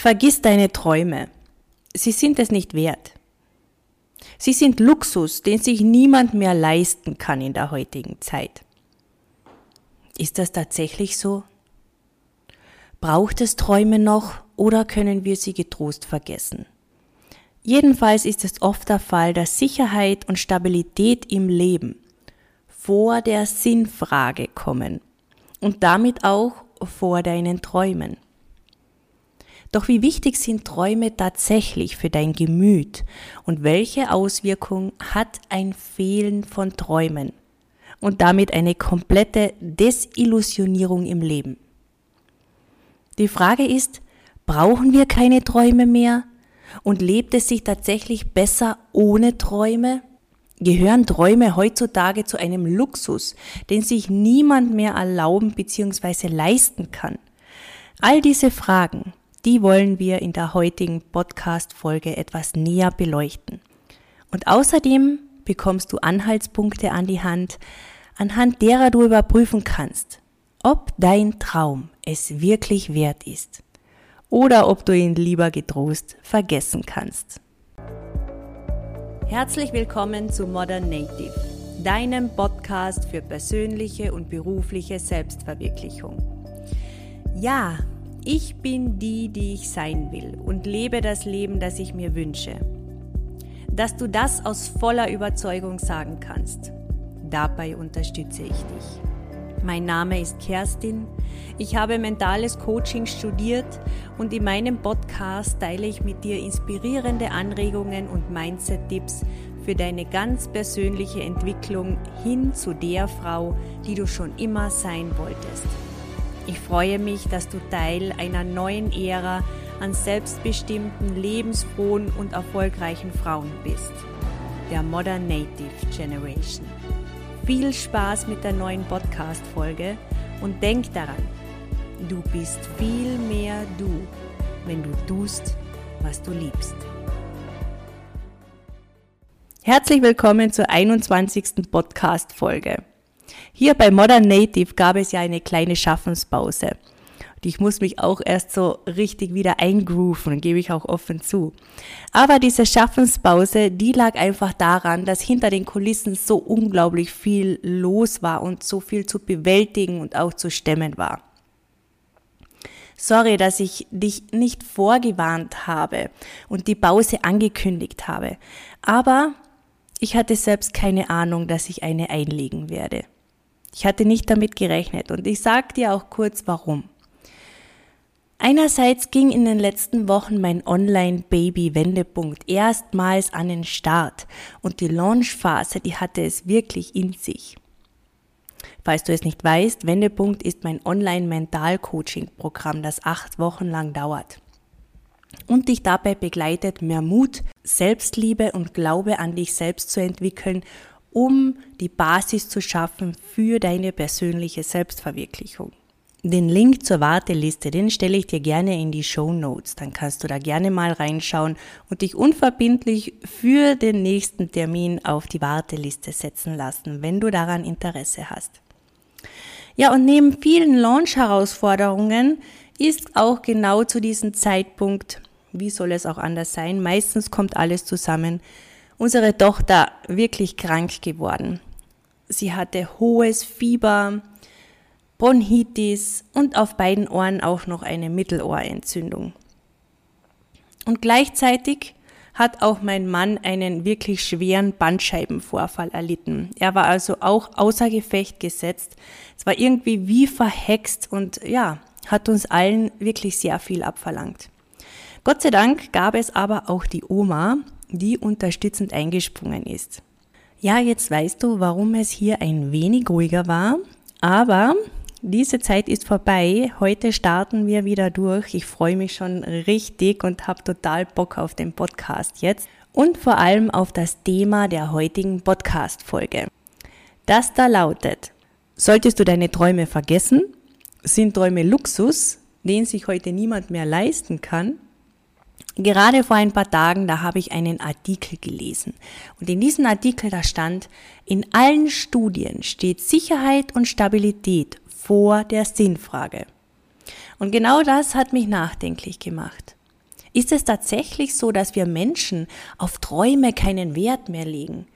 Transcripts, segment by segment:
Vergiss deine Träume. Sie sind es nicht wert. Sie sind Luxus, den sich niemand mehr leisten kann in der heutigen Zeit. Ist das tatsächlich so? Braucht es Träume noch oder können wir sie getrost vergessen? Jedenfalls ist es oft der Fall, dass Sicherheit und Stabilität im Leben vor der Sinnfrage kommen und damit auch vor deinen Träumen. Doch wie wichtig sind Träume tatsächlich für dein Gemüt und welche Auswirkung hat ein Fehlen von Träumen und damit eine komplette Desillusionierung im Leben? Die Frage ist, brauchen wir keine Träume mehr und lebt es sich tatsächlich besser ohne Träume? Gehören Träume heutzutage zu einem Luxus, den sich niemand mehr erlauben bzw. leisten kann? All diese Fragen die wollen wir in der heutigen Podcast-Folge etwas näher beleuchten. Und außerdem bekommst du Anhaltspunkte an die Hand, anhand derer du überprüfen kannst, ob dein Traum es wirklich wert ist oder ob du ihn lieber getrost vergessen kannst. Herzlich willkommen zu Modern Native, deinem Podcast für persönliche und berufliche Selbstverwirklichung. Ja, ich bin die, die ich sein will und lebe das Leben, das ich mir wünsche. Dass du das aus voller Überzeugung sagen kannst. Dabei unterstütze ich dich. Mein Name ist Kerstin. Ich habe mentales Coaching studiert und in meinem Podcast teile ich mit dir inspirierende Anregungen und Mindset-Tipps für deine ganz persönliche Entwicklung hin zu der Frau, die du schon immer sein wolltest. Ich freue mich, dass du Teil einer neuen Ära an selbstbestimmten, lebensfrohen und erfolgreichen Frauen bist. Der Modern Native Generation. Viel Spaß mit der neuen Podcast-Folge und denk daran, du bist viel mehr du, wenn du tust, was du liebst. Herzlich willkommen zur 21. Podcast-Folge. Hier bei Modern Native gab es ja eine kleine Schaffenspause. Und ich muss mich auch erst so richtig wieder eingrooven, gebe ich auch offen zu. Aber diese Schaffenspause, die lag einfach daran, dass hinter den Kulissen so unglaublich viel los war und so viel zu bewältigen und auch zu stemmen war. Sorry, dass ich dich nicht vorgewarnt habe und die Pause angekündigt habe. Aber ich hatte selbst keine Ahnung, dass ich eine einlegen werde. Ich hatte nicht damit gerechnet und ich sage dir auch kurz warum. Einerseits ging in den letzten Wochen mein Online-Baby-Wendepunkt erstmals an den Start und die Launchphase, die hatte es wirklich in sich. Falls du es nicht weißt, Wendepunkt ist mein Online-Mental-Coaching-Programm, das acht Wochen lang dauert und dich dabei begleitet, mehr Mut, Selbstliebe und Glaube an dich selbst zu entwickeln um die Basis zu schaffen für deine persönliche Selbstverwirklichung. Den Link zur Warteliste, den stelle ich dir gerne in die Show Notes. Dann kannst du da gerne mal reinschauen und dich unverbindlich für den nächsten Termin auf die Warteliste setzen lassen, wenn du daran Interesse hast. Ja, und neben vielen Launch-Herausforderungen ist auch genau zu diesem Zeitpunkt, wie soll es auch anders sein, meistens kommt alles zusammen, unsere Tochter wirklich krank geworden. Sie hatte hohes Fieber, Bronchitis und auf beiden Ohren auch noch eine Mittelohrentzündung. Und gleichzeitig hat auch mein Mann einen wirklich schweren Bandscheibenvorfall erlitten. Er war also auch außer Gefecht gesetzt. Es war irgendwie wie verhext und ja, hat uns allen wirklich sehr viel abverlangt. Gott sei Dank gab es aber auch die Oma, die unterstützend eingesprungen ist. Ja, jetzt weißt du, warum es hier ein wenig ruhiger war, aber diese Zeit ist vorbei. Heute starten wir wieder durch. Ich freue mich schon richtig und habe total Bock auf den Podcast jetzt und vor allem auf das Thema der heutigen Podcast-Folge. Das da lautet, solltest du deine Träume vergessen? Sind Träume Luxus, den sich heute niemand mehr leisten kann? Gerade vor ein paar Tagen, da habe ich einen Artikel gelesen. Und in diesem Artikel, da stand, in allen Studien steht Sicherheit und Stabilität vor der Sinnfrage. Und genau das hat mich nachdenklich gemacht. Ist es tatsächlich so, dass wir Menschen auf Träume keinen Wert mehr legen?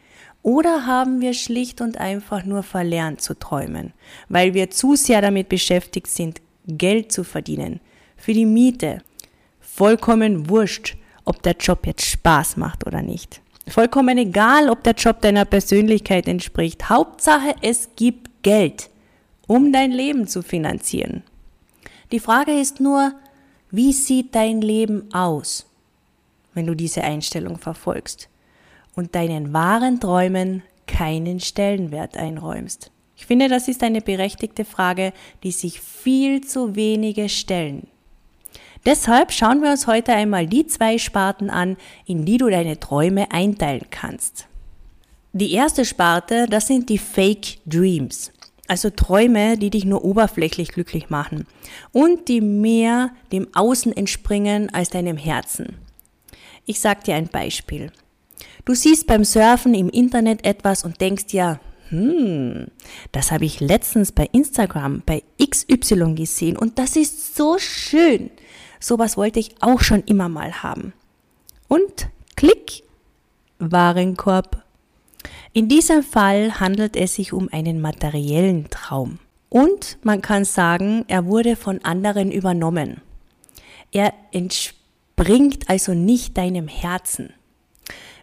Oder haben wir schlicht und einfach nur verlernt zu träumen, weil wir zu sehr damit beschäftigt sind, Geld zu verdienen, für die Miete. Vollkommen wurscht, ob der Job jetzt Spaß macht oder nicht. Vollkommen egal, ob der Job deiner Persönlichkeit entspricht. Hauptsache, es gibt Geld, um dein Leben zu finanzieren. Die Frage ist nur, wie sieht dein Leben aus, wenn du diese Einstellung verfolgst und deinen wahren Träumen keinen Stellenwert einräumst? Ich finde, das ist eine berechtigte Frage, die sich viel zu wenige stellen. Deshalb schauen wir uns heute einmal die zwei Sparten an, in die du deine Träume einteilen kannst. Die erste Sparte, das sind die Fake Dreams. Also Träume, die dich nur oberflächlich glücklich machen und die mehr dem Außen entspringen als deinem Herzen. Ich sag dir ein Beispiel. Du siehst beim Surfen im Internet etwas und denkst ja, hm, das habe ich letztens bei Instagram bei XY gesehen und das ist so schön. Sowas wollte ich auch schon immer mal haben. Und klick, Warenkorb. In diesem Fall handelt es sich um einen materiellen Traum. Und man kann sagen, er wurde von anderen übernommen. Er entspringt also nicht deinem Herzen.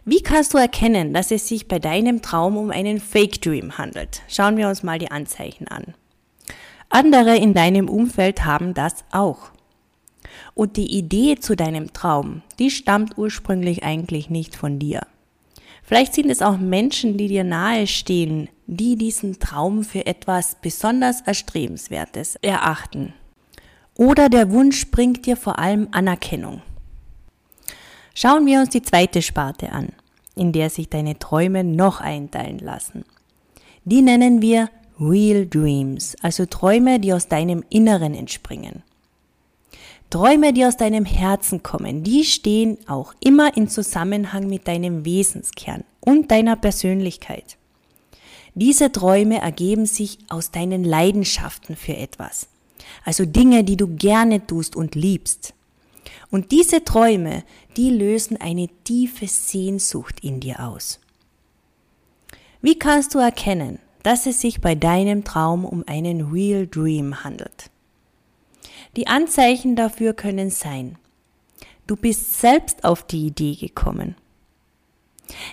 Wie kannst du erkennen, dass es sich bei deinem Traum um einen Fake Dream handelt? Schauen wir uns mal die Anzeichen an. Andere in deinem Umfeld haben das auch. Und die Idee zu deinem Traum, die stammt ursprünglich eigentlich nicht von dir. Vielleicht sind es auch Menschen, die dir nahe stehen, die diesen Traum für etwas besonders Erstrebenswertes erachten. Oder der Wunsch bringt dir vor allem Anerkennung. Schauen wir uns die zweite Sparte an, in der sich deine Träume noch einteilen lassen. Die nennen wir Real Dreams, also Träume, die aus deinem Inneren entspringen. Träume, die aus deinem Herzen kommen, die stehen auch immer in Zusammenhang mit deinem Wesenskern und deiner Persönlichkeit. Diese Träume ergeben sich aus deinen Leidenschaften für etwas, also Dinge, die du gerne tust und liebst. Und diese Träume, die lösen eine tiefe Sehnsucht in dir aus. Wie kannst du erkennen, dass es sich bei deinem Traum um einen Real Dream handelt? Die Anzeichen dafür können sein, du bist selbst auf die Idee gekommen.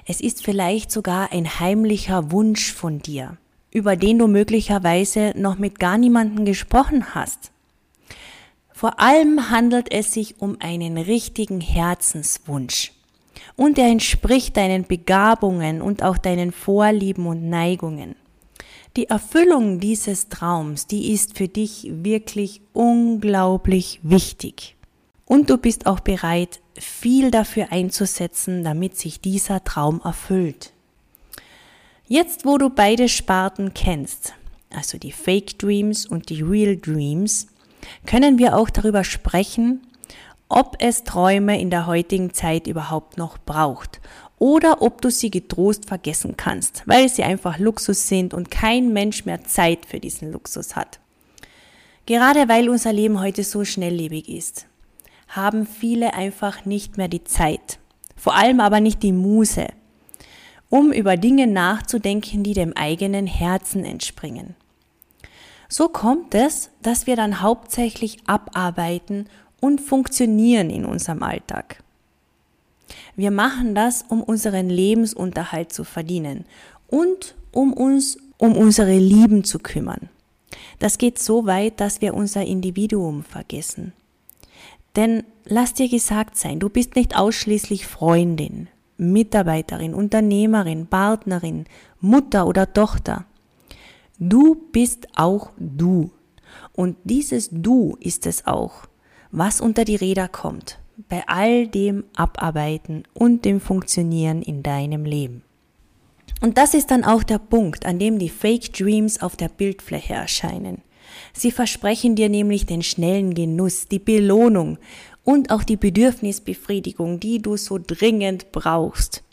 Es ist vielleicht sogar ein heimlicher Wunsch von dir, über den du möglicherweise noch mit gar niemandem gesprochen hast. Vor allem handelt es sich um einen richtigen Herzenswunsch. Und er entspricht deinen Begabungen und auch deinen Vorlieben und Neigungen. Die Erfüllung dieses Traums, die ist für dich wirklich unglaublich wichtig. Und du bist auch bereit, viel dafür einzusetzen, damit sich dieser Traum erfüllt. Jetzt, wo du beide Sparten kennst, also die Fake Dreams und die Real Dreams, können wir auch darüber sprechen, ob es Träume in der heutigen Zeit überhaupt noch braucht oder ob du sie getrost vergessen kannst, weil sie einfach Luxus sind und kein Mensch mehr Zeit für diesen Luxus hat. Gerade weil unser Leben heute so schnelllebig ist, haben viele einfach nicht mehr die Zeit, vor allem aber nicht die Muse, um über Dinge nachzudenken, die dem eigenen Herzen entspringen. So kommt es, dass wir dann hauptsächlich abarbeiten und funktionieren in unserem Alltag. Wir machen das, um unseren Lebensunterhalt zu verdienen und um uns um unsere Lieben zu kümmern. Das geht so weit, dass wir unser Individuum vergessen. Denn lass dir gesagt sein, du bist nicht ausschließlich Freundin, Mitarbeiterin, Unternehmerin, Partnerin, Mutter oder Tochter. Du bist auch du. Und dieses Du ist es auch, was unter die Räder kommt, bei all dem Abarbeiten und dem Funktionieren in deinem Leben. Und das ist dann auch der Punkt, an dem die Fake Dreams auf der Bildfläche erscheinen. Sie versprechen dir nämlich den schnellen Genuss, die Belohnung und auch die Bedürfnisbefriedigung, die du so dringend brauchst.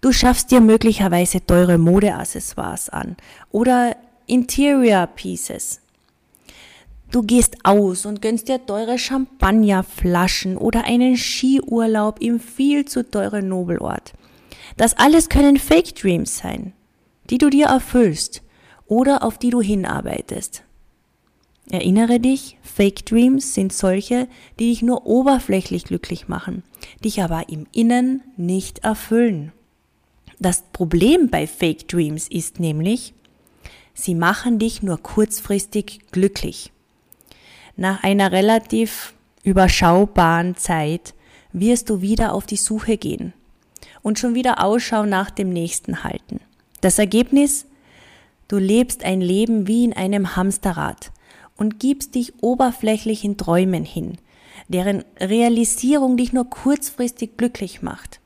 Du schaffst dir möglicherweise teure Modeaccessoires an oder Interior Pieces. Du gehst aus und gönnst dir teure Champagnerflaschen oder einen Skiurlaub im viel zu teuren Nobelort. Das alles können Fake Dreams sein, die du dir erfüllst oder auf die du hinarbeitest. Erinnere dich, Fake Dreams sind solche, die dich nur oberflächlich glücklich machen, dich aber im Innen nicht erfüllen. Das Problem bei Fake Dreams ist nämlich, sie machen dich nur kurzfristig glücklich. Nach einer relativ überschaubaren Zeit wirst du wieder auf die Suche gehen und schon wieder Ausschau nach dem nächsten halten. Das Ergebnis? Du lebst ein Leben wie in einem Hamsterrad und gibst dich oberflächlichen Träumen hin, deren Realisierung dich nur kurzfristig glücklich macht.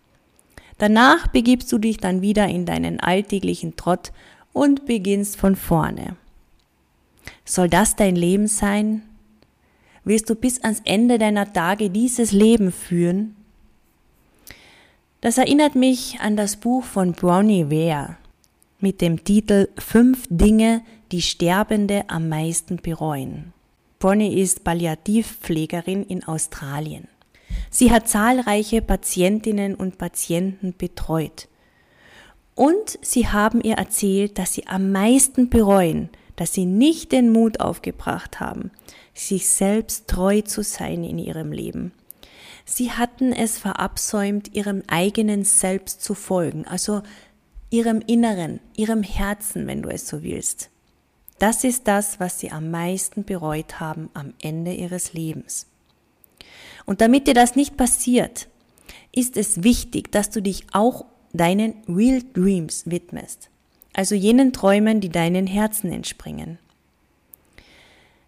Danach begibst du dich dann wieder in deinen alltäglichen Trott und beginnst von vorne. Soll das dein Leben sein? Willst du bis ans Ende deiner Tage dieses Leben führen? Das erinnert mich an das Buch von Bronnie Ware mit dem Titel Fünf Dinge, die Sterbende am meisten bereuen. Bronnie ist Palliativpflegerin in Australien. Sie hat zahlreiche Patientinnen und Patienten betreut. Und sie haben ihr erzählt, dass sie am meisten bereuen, dass sie nicht den Mut aufgebracht haben, sich selbst treu zu sein in ihrem Leben. Sie hatten es verabsäumt, ihrem eigenen Selbst zu folgen, also ihrem Inneren, ihrem Herzen, wenn du es so willst. Das ist das, was sie am meisten bereut haben am Ende ihres Lebens. Und damit dir das nicht passiert, ist es wichtig, dass du dich auch deinen Real Dreams widmest, also jenen Träumen, die deinen Herzen entspringen.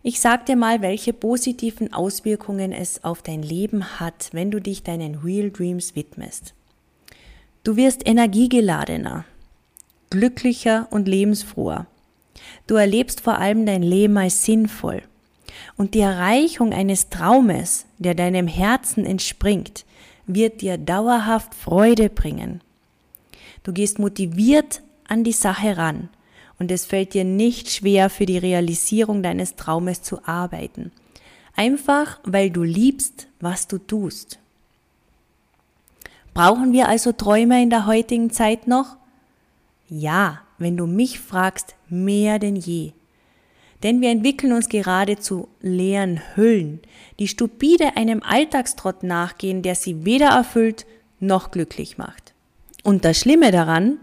Ich sag dir mal, welche positiven Auswirkungen es auf dein Leben hat, wenn du dich deinen Real Dreams widmest. Du wirst energiegeladener, glücklicher und lebensfroher. Du erlebst vor allem dein Leben als sinnvoll. Und die Erreichung eines Traumes, der deinem Herzen entspringt, wird dir dauerhaft Freude bringen. Du gehst motiviert an die Sache ran und es fällt dir nicht schwer, für die Realisierung deines Traumes zu arbeiten. Einfach, weil du liebst, was du tust. Brauchen wir also Träume in der heutigen Zeit noch? Ja, wenn du mich fragst, mehr denn je. Denn wir entwickeln uns gerade zu leeren Hüllen, die stupide einem Alltagstrott nachgehen, der sie weder erfüllt noch glücklich macht. Und das Schlimme daran,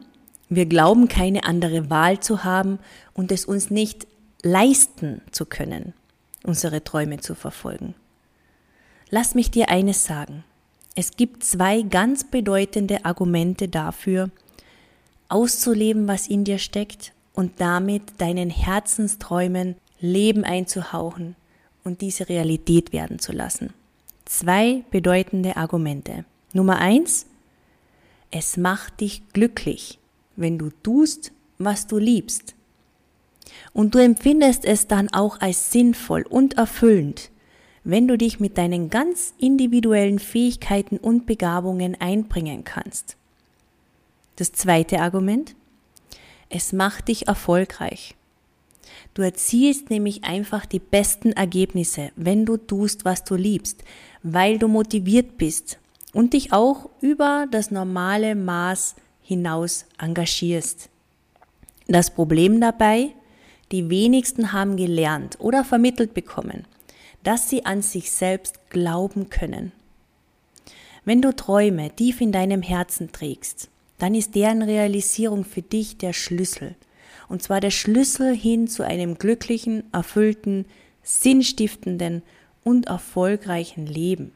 wir glauben keine andere Wahl zu haben und es uns nicht leisten zu können, unsere Träume zu verfolgen. Lass mich dir eines sagen. Es gibt zwei ganz bedeutende Argumente dafür, auszuleben, was in dir steckt und damit deinen Herzensträumen Leben einzuhauchen und diese Realität werden zu lassen. Zwei bedeutende Argumente. Nummer eins, es macht dich glücklich, wenn du tust, was du liebst. Und du empfindest es dann auch als sinnvoll und erfüllend, wenn du dich mit deinen ganz individuellen Fähigkeiten und Begabungen einbringen kannst. Das zweite Argument, es macht dich erfolgreich. Du erzielst nämlich einfach die besten Ergebnisse, wenn du tust, was du liebst, weil du motiviert bist und dich auch über das normale Maß hinaus engagierst. Das Problem dabei, die wenigsten haben gelernt oder vermittelt bekommen, dass sie an sich selbst glauben können. Wenn du Träume tief in deinem Herzen trägst, dann ist deren Realisierung für dich der Schlüssel. Und zwar der Schlüssel hin zu einem glücklichen, erfüllten, sinnstiftenden und erfolgreichen Leben.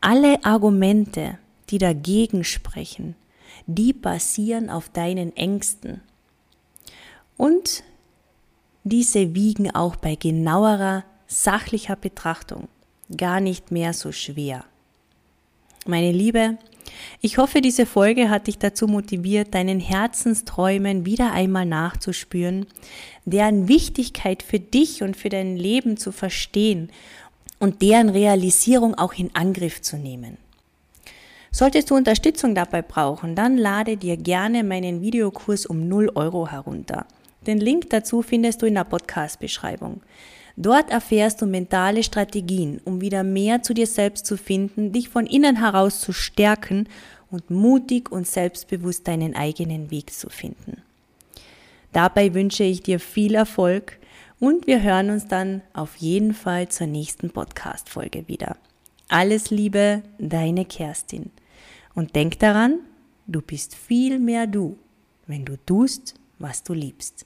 Alle Argumente, die dagegen sprechen, die basieren auf deinen Ängsten. Und diese wiegen auch bei genauerer, sachlicher Betrachtung gar nicht mehr so schwer. Meine Liebe, ich hoffe, diese Folge hat dich dazu motiviert, deinen Herzensträumen wieder einmal nachzuspüren, deren Wichtigkeit für dich und für dein Leben zu verstehen und deren Realisierung auch in Angriff zu nehmen. Solltest du Unterstützung dabei brauchen, dann lade dir gerne meinen Videokurs um 0 Euro herunter. Den Link dazu findest du in der Podcast-Beschreibung. Dort erfährst du mentale Strategien, um wieder mehr zu dir selbst zu finden, dich von innen heraus zu stärken und mutig und selbstbewusst deinen eigenen Weg zu finden. Dabei wünsche ich dir viel Erfolg und wir hören uns dann auf jeden Fall zur nächsten Podcast-Folge wieder. Alles Liebe, deine Kerstin. Und denk daran, du bist viel mehr du, wenn du tust, was du liebst.